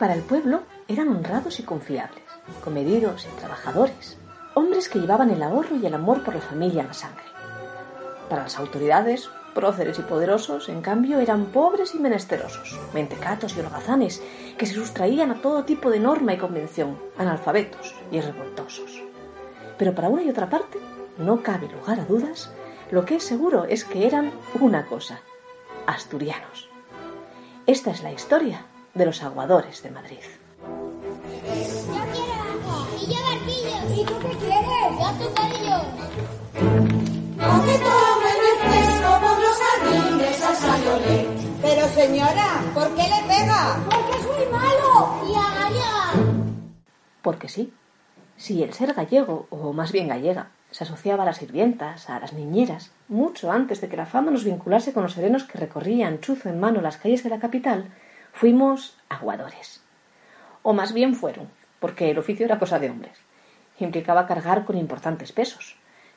Para el pueblo eran honrados y confiables, comedidos y trabajadores, hombres que llevaban el ahorro y el amor por la familia en la sangre. Para las autoridades, próceres y poderosos, en cambio, eran pobres y menesterosos, mentecatos y holgazanes, que se sustraían a todo tipo de norma y convención, analfabetos y revoltosos. Pero para una y otra parte, no cabe lugar a dudas, lo que es seguro es que eran una cosa, asturianos. Esta es la historia de los aguadores de Madrid. Yo quiero agua. Y yo barquillos. ¿Y tú qué quieres? Yo azúcarillos. No que tome refresco por los jardines a Sayolé. Pero señora, ¿por qué le pega? Porque es muy malo. Y a gallega. Porque sí, si el ser gallego, o más bien gallega, se asociaba a las sirvientas, a las niñeras, mucho antes de que la fama nos vinculase con los serenos que recorrían chuzo en mano las calles de la capital, fuimos aguadores. O más bien fueron, porque el oficio era cosa de hombres. Implicaba cargar con importantes pesos.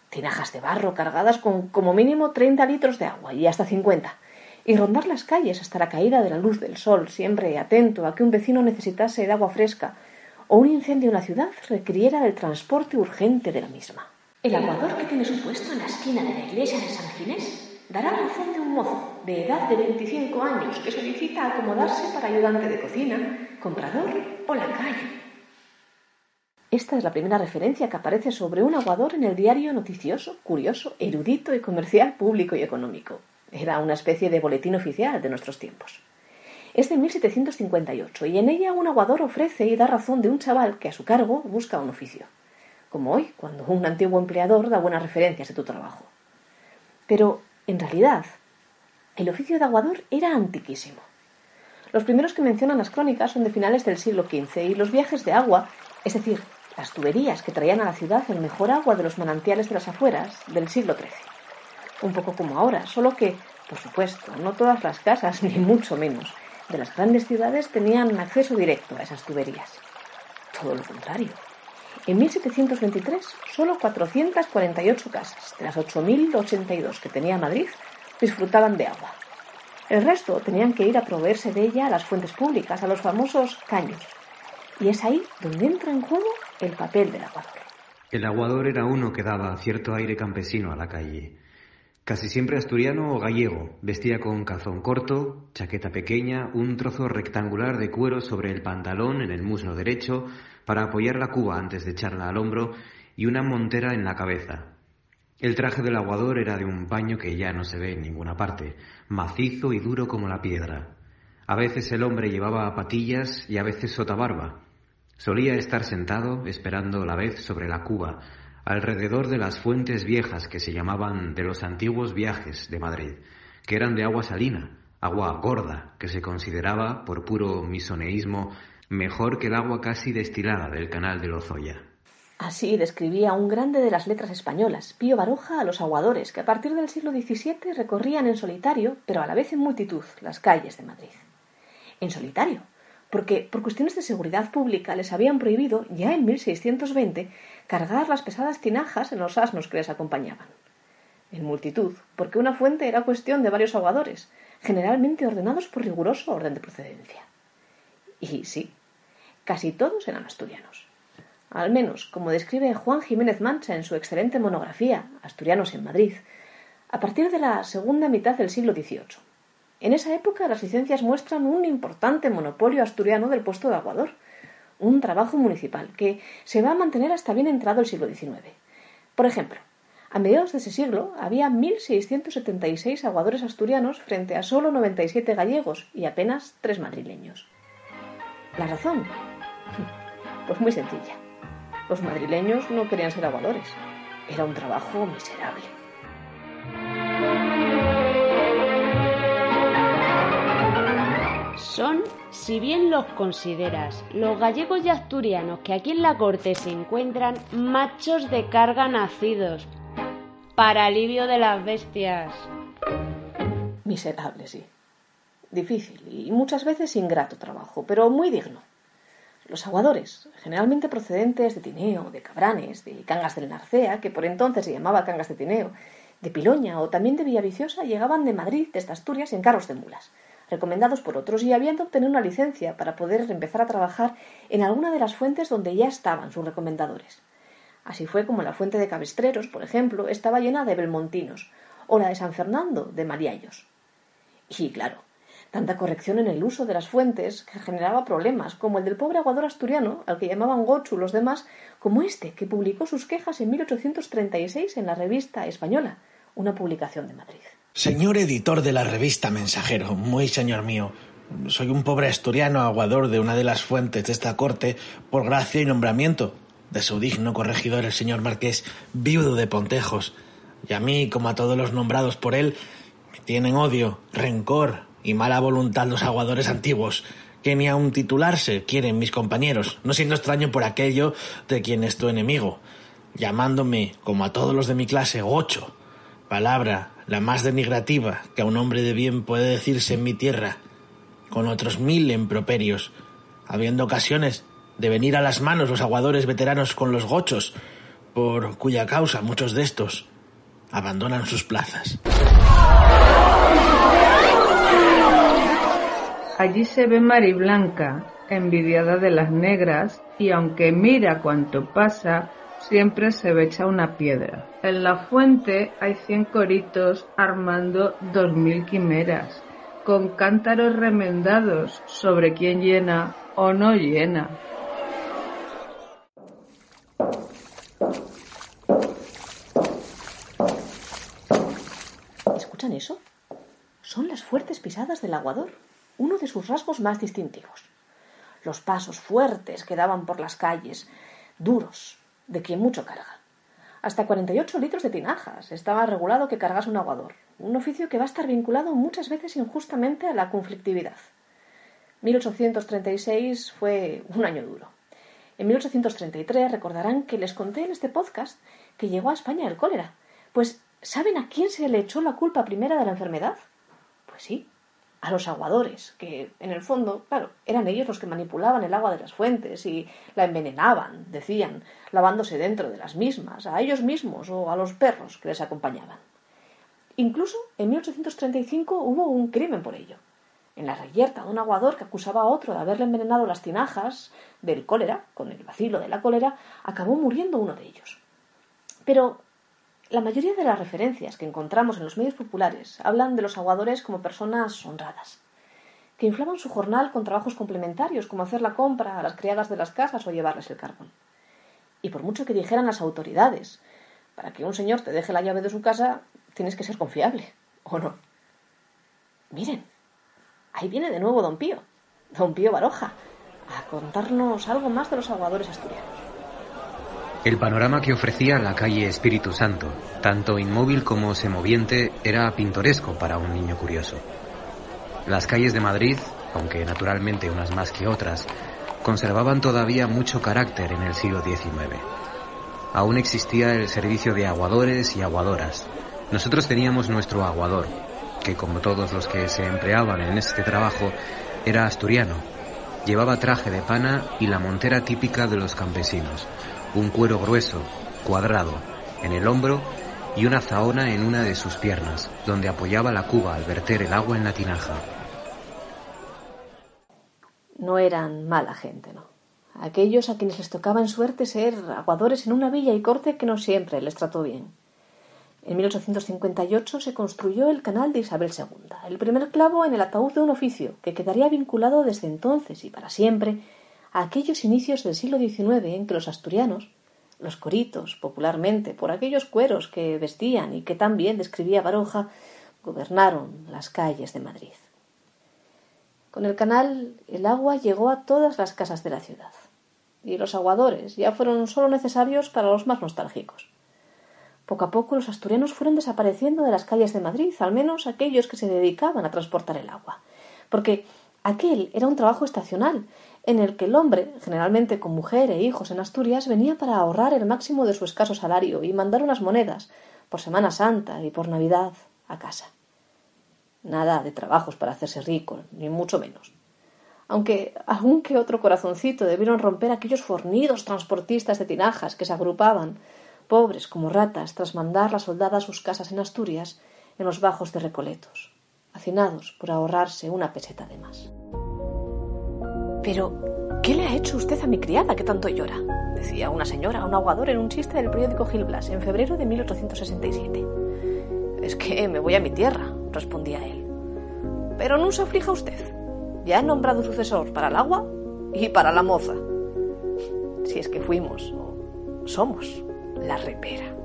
Tinajas de barro cargadas con como mínimo 30 litros de agua y hasta 50. Y rondar las calles hasta la caída de la luz del sol, siempre atento a que un vecino necesitase de agua fresca o un incendio en la ciudad requiriera del transporte urgente de la misma. El aguador que tiene su puesto en la esquina de la iglesia de San Ginés dará razón de un mozo de edad de 25 años que solicita acomodarse para ayudante de cocina, comprador o lacayo. Esta es la primera referencia que aparece sobre un aguador en el diario noticioso, curioso, erudito y comercial público y económico. Era una especie de boletín oficial de nuestros tiempos. Es de 1758 y en ella un aguador ofrece y da razón de un chaval que a su cargo busca un oficio. Como hoy, cuando un antiguo empleador da buenas referencias de tu trabajo. Pero, en realidad, el oficio de aguador era antiquísimo. Los primeros que mencionan las crónicas son de finales del siglo XV y los viajes de agua, es decir, las tuberías que traían a la ciudad el mejor agua de los manantiales de las afueras del siglo XIII. Un poco como ahora, solo que, por supuesto, no todas las casas, ni mucho menos, de las grandes ciudades tenían acceso directo a esas tuberías. Todo lo contrario. En 1723, solo 448 casas, de las 8.082 que tenía Madrid, disfrutaban de agua. El resto tenían que ir a proveerse de ella a las fuentes públicas, a los famosos caños. Y es ahí donde entra en juego el papel del aguador. El aguador era uno que daba cierto aire campesino a la calle. Casi siempre asturiano o gallego, vestía con calzón corto, chaqueta pequeña, un trozo rectangular de cuero sobre el pantalón en el muslo derecho para apoyar la cuba antes de echarla al hombro y una montera en la cabeza. El traje del aguador era de un paño que ya no se ve en ninguna parte, macizo y duro como la piedra. A veces el hombre llevaba patillas y a veces sotabarba. Solía estar sentado esperando la vez sobre la cuba, alrededor de las fuentes viejas que se llamaban de los antiguos viajes de Madrid, que eran de agua salina, agua gorda, que se consideraba, por puro misoneísmo, mejor que el agua casi destilada del canal de Lozoya. Así describía un grande de las letras españolas, Pío Baroja, a los aguadores que a partir del siglo XVII recorrían en solitario, pero a la vez en multitud, las calles de Madrid. En solitario, porque por cuestiones de seguridad pública les habían prohibido, ya en 1620, cargar las pesadas tinajas en los asnos que les acompañaban. En multitud, porque una fuente era cuestión de varios aguadores, generalmente ordenados por riguroso orden de procedencia. Y sí, casi todos eran asturianos. Al menos, como describe Juan Jiménez Mancha en su excelente monografía Asturianos en Madrid, a partir de la segunda mitad del siglo XVIII. En esa época las licencias muestran un importante monopolio asturiano del puesto de aguador, un trabajo municipal que se va a mantener hasta bien entrado el siglo XIX. Por ejemplo, a mediados de ese siglo había 1.676 aguadores asturianos frente a solo 97 gallegos y apenas tres madrileños. ¿La razón? Pues muy sencilla. Los madrileños no querían ser aguadores. Era un trabajo miserable. Son, si bien los consideras, los gallegos y asturianos que aquí en la corte se encuentran machos de carga nacidos, para alivio de las bestias. Miserable, sí. Difícil y muchas veces ingrato trabajo, pero muy digno. Los aguadores, generalmente procedentes de Tineo, de Cabranes, de Cangas del Narcea, que por entonces se llamaba Cangas de Tineo, de Piloña o también de Villaviciosa, llegaban de Madrid, desde Asturias, en carros de mulas, recomendados por otros y habían de obtener una licencia para poder empezar a trabajar en alguna de las fuentes donde ya estaban sus recomendadores. Así fue como la fuente de Cabestreros, por ejemplo, estaba llena de belmontinos, o la de San Fernando de Mariallos. Y claro, tanta corrección en el uso de las fuentes que generaba problemas, como el del pobre aguador asturiano, al que llamaban Gochu los demás, como este, que publicó sus quejas en 1836 en la revista Española, una publicación de Madrid. Señor editor de la revista Mensajero, muy señor mío, soy un pobre asturiano aguador de una de las fuentes de esta corte por gracia y nombramiento de su digno corregidor el señor marqués viudo de Pontejos, y a mí, como a todos los nombrados por él, me tienen odio, rencor y mala voluntad los aguadores antiguos, que ni aun titularse quieren mis compañeros, no siendo extraño por aquello de quien es tu enemigo, llamándome, como a todos los de mi clase, gocho, palabra la más denigrativa que a un hombre de bien puede decirse en mi tierra, con otros mil improperios, habiendo ocasiones de venir a las manos los aguadores veteranos con los gochos, por cuya causa muchos de estos abandonan sus plazas. Allí se ve Mari Blanca, envidiada de las negras, y aunque mira cuanto pasa, siempre se ve echa una piedra. En la fuente hay cien coritos armando dos mil quimeras, con cántaros remendados sobre quién llena o no llena. ¿Escuchan eso? Son las fuertes pisadas del aguador, uno de sus rasgos más distintivos. Los pasos fuertes que daban por las calles, duros, de quien mucho carga. Hasta 48 litros de tinajas estaba regulado que cargase un aguador, un oficio que va a estar vinculado muchas veces injustamente a la conflictividad. 1836 fue un año duro. En 1833 recordarán que les conté en este podcast que llegó a España el cólera. Pues, ¿saben a quién se le echó la culpa primera de la enfermedad? Pues sí, a los aguadores, que en el fondo, claro, eran ellos los que manipulaban el agua de las fuentes y la envenenaban, decían, lavándose dentro de las mismas, a ellos mismos o a los perros que les acompañaban. Incluso en 1835 hubo un crimen por ello. En la reyerta de un aguador que acusaba a otro de haberle envenenado las tinajas del cólera, con el vacilo de la cólera, acabó muriendo uno de ellos. Pero la mayoría de las referencias que encontramos en los medios populares hablan de los aguadores como personas honradas, que inflaban su jornal con trabajos complementarios como hacer la compra a las criadas de las casas o llevarles el carbón. Y por mucho que dijeran las autoridades, para que un señor te deje la llave de su casa, tienes que ser confiable, ¿o no? Miren, ahí viene de nuevo don Pío, don Pío Baroja, a contarnos algo más de los aguadores asturianos. El panorama que ofrecía la calle Espíritu Santo, tanto inmóvil como semoviente, era pintoresco para un niño curioso. Las calles de Madrid, aunque naturalmente unas más que otras, conservaban todavía mucho carácter en el siglo XIX. Aún existía el servicio de aguadores y aguadoras. Nosotros teníamos nuestro aguador, que como todos los que se empleaban en este trabajo, era asturiano. Llevaba traje de pana y la montera típica de los campesinos, un cuero grueso, cuadrado, en el hombro y una zahona en una de sus piernas, donde apoyaba la cuba al verter el agua en la tinaja. No eran mala gente, ¿no? Aquellos a quienes les tocaba en suerte ser aguadores en una villa y corte que no siempre les trató bien. En 1858 se construyó el canal de Isabel II, el primer clavo en el ataúd de un oficio que quedaría vinculado desde entonces y para siempre a aquellos inicios del siglo XIX en que los asturianos, los coritos, popularmente, por aquellos cueros que vestían y que tan bien describía Baroja, gobernaron las calles de Madrid. Con el canal el agua llegó a todas las casas de la ciudad, y los aguadores ya fueron solo necesarios para los más nostálgicos. Poco a poco los asturianos fueron desapareciendo de las calles de Madrid, al menos aquellos que se dedicaban a transportar el agua, porque aquel era un trabajo estacional, en el que el hombre, generalmente con mujer e hijos en Asturias, venía para ahorrar el máximo de su escaso salario y mandar unas monedas, por Semana Santa y por Navidad, a casa. Nada de trabajos para hacerse rico, ni mucho menos. Aunque algún que otro corazoncito debieron romper aquellos fornidos transportistas de tinajas que se agrupaban, pobres como ratas, tras mandar la soldada a sus casas en Asturias, en los bajos de Recoletos, a fascinados por ahorrarse una peseta de más. Pero, ¿qué le ha hecho usted a mi criada que tanto llora? decía una señora a un aguador en un chiste del periódico Gil Blas en febrero de 1867. Es que me voy a mi tierra, respondía él. Pero no se aflija usted. Ya he nombrado sucesor para el agua y para la moza. Si es que fuimos o somos la repera.